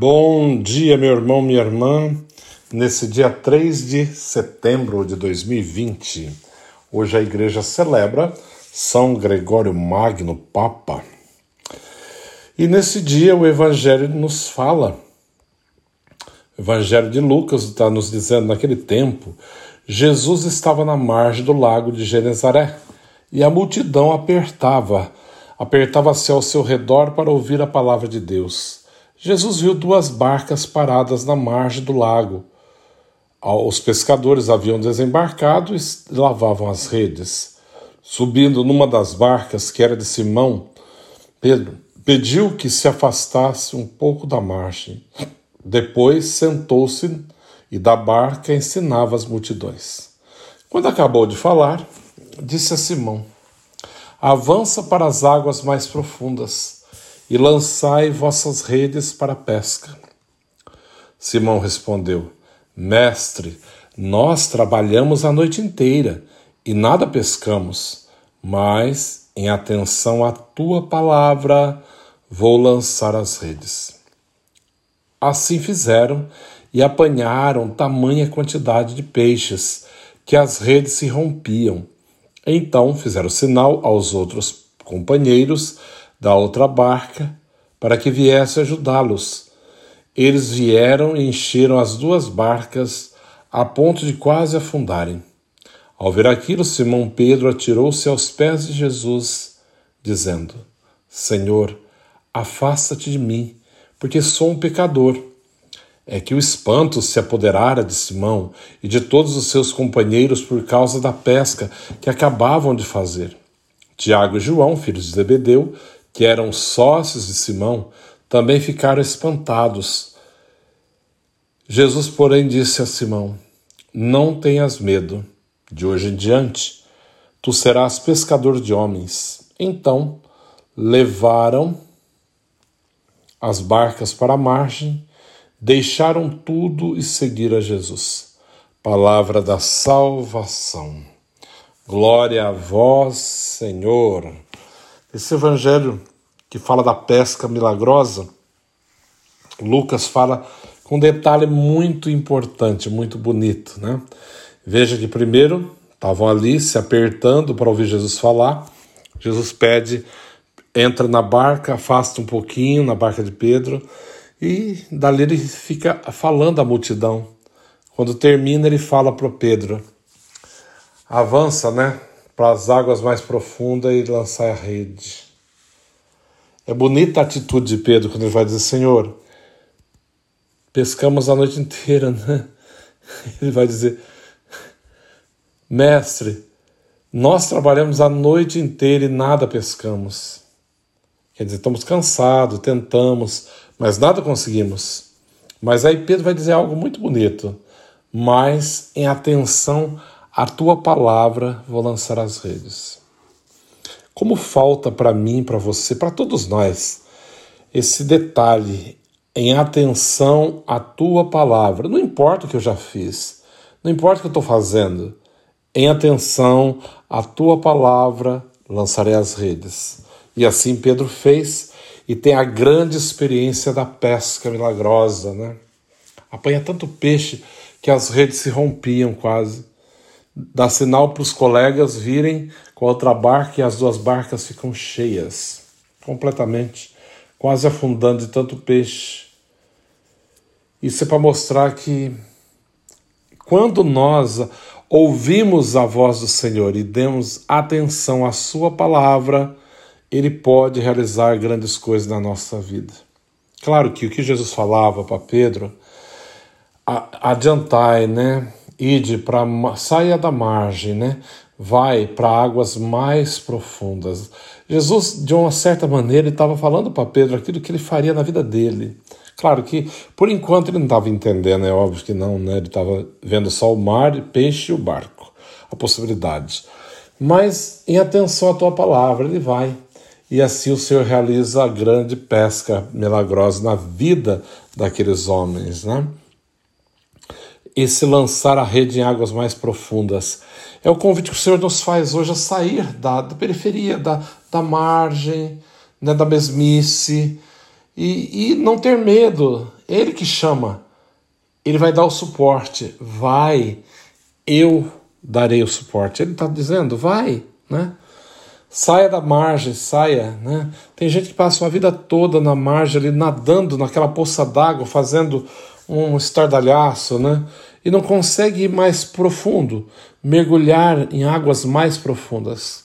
Bom dia, meu irmão, minha irmã. Nesse dia 3 de setembro de 2020, hoje a igreja celebra São Gregório Magno, Papa. E nesse dia o Evangelho nos fala, o Evangelho de Lucas está nos dizendo, naquele tempo, Jesus estava na margem do lago de Genezaré e a multidão apertava, apertava-se ao seu redor para ouvir a palavra de Deus. Jesus viu duas barcas paradas na margem do lago. Os pescadores haviam desembarcado e lavavam as redes. Subindo numa das barcas, que era de Simão, Pedro pediu que se afastasse um pouco da margem. Depois sentou-se e da barca ensinava as multidões. Quando acabou de falar, disse a Simão: Avança para as águas mais profundas e lançai vossas redes para a pesca. Simão respondeu: Mestre, nós trabalhamos a noite inteira e nada pescamos, mas, em atenção à tua palavra, vou lançar as redes. Assim fizeram e apanharam tamanha quantidade de peixes que as redes se rompiam. Então fizeram sinal aos outros companheiros da outra barca para que viesse ajudá-los. Eles vieram e encheram as duas barcas a ponto de quase afundarem. Ao ver aquilo, Simão Pedro atirou-se aos pés de Jesus, dizendo: Senhor, afasta-te de mim, porque sou um pecador. É que o espanto se apoderara de Simão e de todos os seus companheiros por causa da pesca que acabavam de fazer. Tiago e João, filhos de Zebedeu, que eram sócios de Simão, também ficaram espantados. Jesus, porém, disse a Simão: Não tenhas medo, de hoje em diante tu serás pescador de homens. Então levaram as barcas para a margem, deixaram tudo e seguiram a Jesus. Palavra da salvação. Glória a vós, Senhor. Esse evangelho que fala da pesca milagrosa, Lucas fala com um detalhe muito importante, muito bonito, né? Veja que primeiro estavam ali se apertando para ouvir Jesus falar. Jesus pede, entra na barca, afasta um pouquinho na barca de Pedro e dali ele fica falando à multidão. Quando termina, ele fala para Pedro: avança, né? Para as águas mais profundas e lançar a rede. É bonita a atitude de Pedro quando ele vai dizer: Senhor, pescamos a noite inteira, né? Ele vai dizer: Mestre, nós trabalhamos a noite inteira e nada pescamos. Quer dizer, estamos cansados, tentamos, mas nada conseguimos. Mas aí Pedro vai dizer algo muito bonito. Mas em atenção a tua palavra vou lançar as redes. Como falta para mim, para você, para todos nós, esse detalhe em atenção à tua palavra. Não importa o que eu já fiz, não importa o que eu estou fazendo, em atenção à tua palavra lançarei as redes. E assim Pedro fez e tem a grande experiência da pesca milagrosa, né? Apanha tanto peixe que as redes se rompiam quase dá sinal para os colegas virem com a outra barca e as duas barcas ficam cheias, completamente, quase afundando de tanto peixe. Isso é para mostrar que quando nós ouvimos a voz do Senhor e demos atenção à Sua palavra, Ele pode realizar grandes coisas na nossa vida. Claro que o que Jesus falava para Pedro, adiantai, né? Ide para saia da margem, né? Vai para águas mais profundas. Jesus, de uma certa maneira, estava falando para Pedro aquilo que ele faria na vida dele. Claro que, por enquanto, ele não estava entendendo, é óbvio que não, né? Ele estava vendo só o mar, peixe e o barco, a possibilidade. Mas, em atenção à tua palavra, ele vai. E assim o Senhor realiza a grande pesca milagrosa na vida daqueles homens, né? Esse lançar a rede em águas mais profundas. É o convite que o Senhor nos faz hoje a sair da, da periferia, da, da margem, né, da mesmice, e, e não ter medo Ele que chama, ele vai dar o suporte. Vai, eu darei o suporte. Ele está dizendo, vai, né? Saia da margem, saia, né? Tem gente que passa uma vida toda na margem, ali nadando naquela poça d'água, fazendo um estardalhaço, né? E não consegue ir mais profundo, mergulhar em águas mais profundas,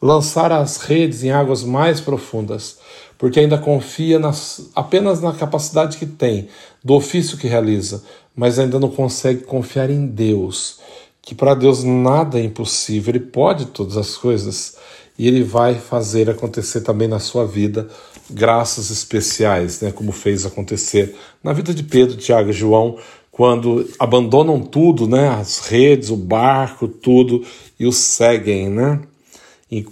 lançar as redes em águas mais profundas, porque ainda confia nas, apenas na capacidade que tem, do ofício que realiza, mas ainda não consegue confiar em Deus, que para Deus nada é impossível, Ele pode todas as coisas e Ele vai fazer acontecer também na sua vida graças especiais, né, como fez acontecer na vida de Pedro, Tiago e João, quando abandonam tudo, né, as redes, o barco, tudo, e o seguem, né?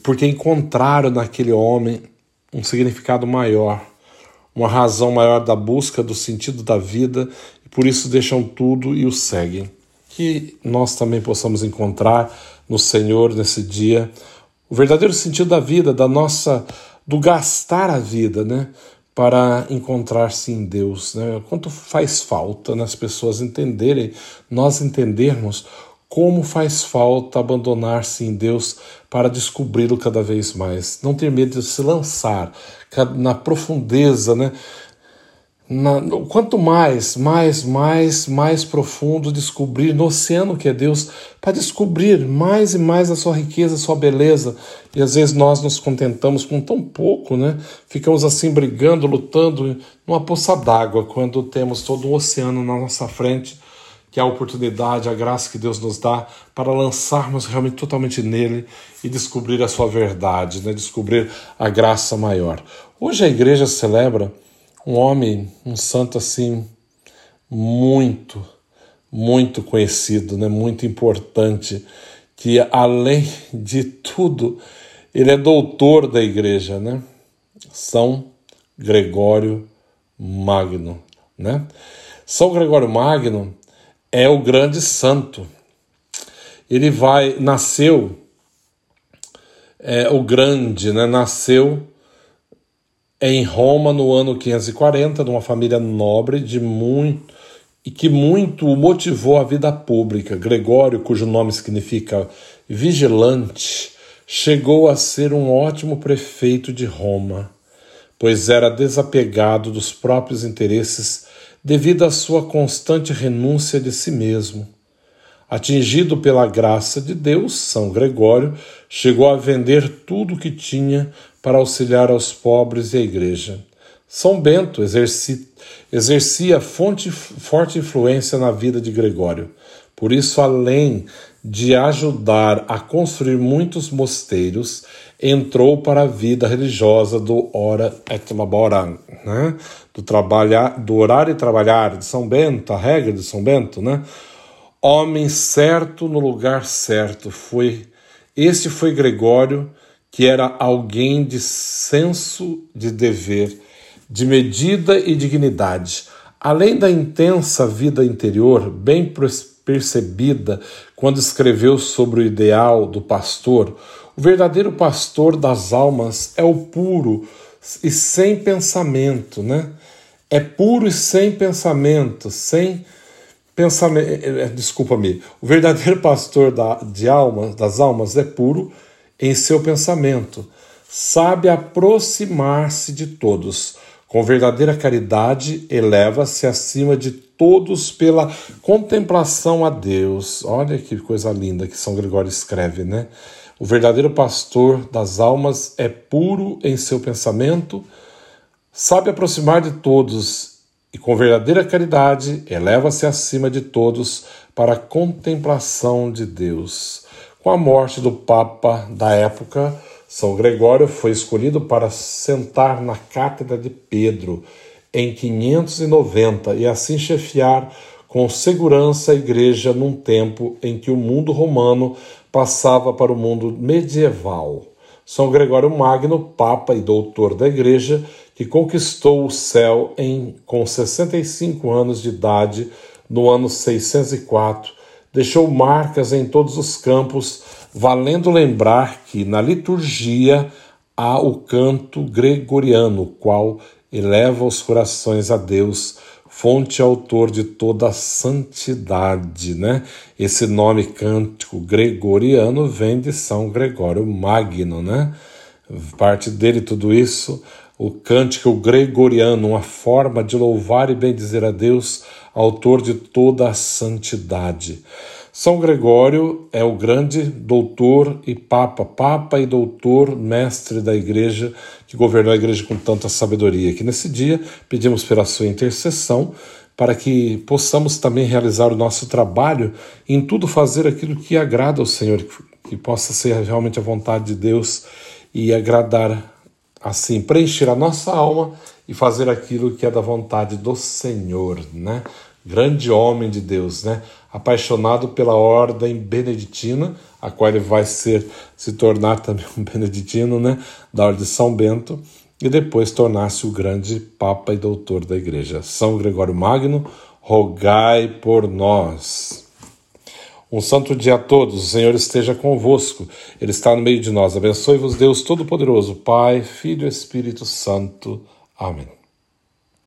Porque encontraram naquele homem um significado maior, uma razão maior da busca do sentido da vida, e por isso deixam tudo e o seguem. Que nós também possamos encontrar no Senhor nesse dia o verdadeiro sentido da vida, da nossa do gastar a vida, né? Para encontrar-se em Deus, né? Quanto faz falta nas pessoas entenderem, nós entendermos como faz falta abandonar-se em Deus para descobri-lo cada vez mais. Não ter medo de se lançar na profundeza, né? Na, quanto mais, mais, mais, mais profundo descobrir no oceano que é Deus, para descobrir mais e mais a sua riqueza, a sua beleza. E às vezes nós nos contentamos com tão pouco, né? Ficamos assim brigando, lutando numa poça d'água, quando temos todo um oceano na nossa frente, que é a oportunidade, a graça que Deus nos dá para lançarmos realmente totalmente nele e descobrir a sua verdade, né? descobrir a graça maior. Hoje a igreja celebra um homem, um santo assim, muito, muito conhecido, né? muito importante, que além de tudo, ele é doutor da igreja, né? São Gregório Magno, né? São Gregório Magno é o grande santo. Ele vai, nasceu, é, o grande, né? Nasceu em Roma no ano 540, numa família nobre de muito e que muito o motivou à vida pública. Gregório, cujo nome significa vigilante, chegou a ser um ótimo prefeito de Roma, pois era desapegado dos próprios interesses devido à sua constante renúncia de si mesmo. Atingido pela graça de Deus, São Gregório chegou a vender tudo o que tinha para auxiliar aos pobres e à igreja. São Bento exercia, exercia fonte, forte influência na vida de Gregório. Por isso, além de ajudar a construir muitos mosteiros, entrou para a vida religiosa do ora et labora, né? do, trabalhar, do orar e trabalhar de São Bento, a regra de São Bento, né? Homem certo no lugar certo foi. Este foi Gregório, que era alguém de senso de dever, de medida e dignidade. Além da intensa vida interior, bem percebida quando escreveu sobre o ideal do pastor, o verdadeiro pastor das almas é o puro e sem pensamento, né? É puro e sem pensamento, sem pensamento. Eh, eh, desculpa-me. O verdadeiro pastor da, de almas, das almas é puro em seu pensamento, sabe aproximar-se de todos. Com verdadeira caridade, eleva-se acima de todos pela contemplação a Deus. Olha que coisa linda que São Gregório escreve, né? O verdadeiro pastor das almas é puro em seu pensamento, sabe aproximar de todos e, com verdadeira caridade, eleva-se acima de todos para a contemplação de Deus. Com a morte do Papa da época, São Gregório foi escolhido para sentar na cátedra de Pedro em 590 e assim chefiar com segurança a igreja num tempo em que o mundo romano passava para o mundo medieval. São Gregório Magno, Papa e doutor da Igreja, que conquistou o céu em, com 65 anos de idade no ano 604 deixou marcas em todos os campos, valendo lembrar que na liturgia há o canto gregoriano, qual eleva os corações a Deus, fonte e autor de toda a santidade, né? Esse nome cântico gregoriano vem de São Gregório Magno, né? Parte dele tudo isso, o cântico gregoriano, uma forma de louvar e bendizer a Deus, autor de toda a santidade. São Gregório é o grande doutor e papa, papa e doutor, mestre da igreja, que governou a igreja com tanta sabedoria. Que nesse dia pedimos pela sua intercessão para que possamos também realizar o nosso trabalho em tudo fazer aquilo que agrada ao Senhor, que possa ser realmente a vontade de Deus e agradar assim, preencher a nossa alma e fazer aquilo que é da vontade do Senhor, né? Grande homem de Deus, né? apaixonado pela ordem beneditina, a qual ele vai ser se tornar também um beneditino, né, da ordem de São Bento, e depois tornar-se o grande papa e doutor da igreja. São Gregório Magno, rogai por nós. Um santo dia a todos, o Senhor esteja convosco, Ele está no meio de nós. Abençoe-vos, Deus Todo-Poderoso, Pai, Filho e Espírito Santo. Amém.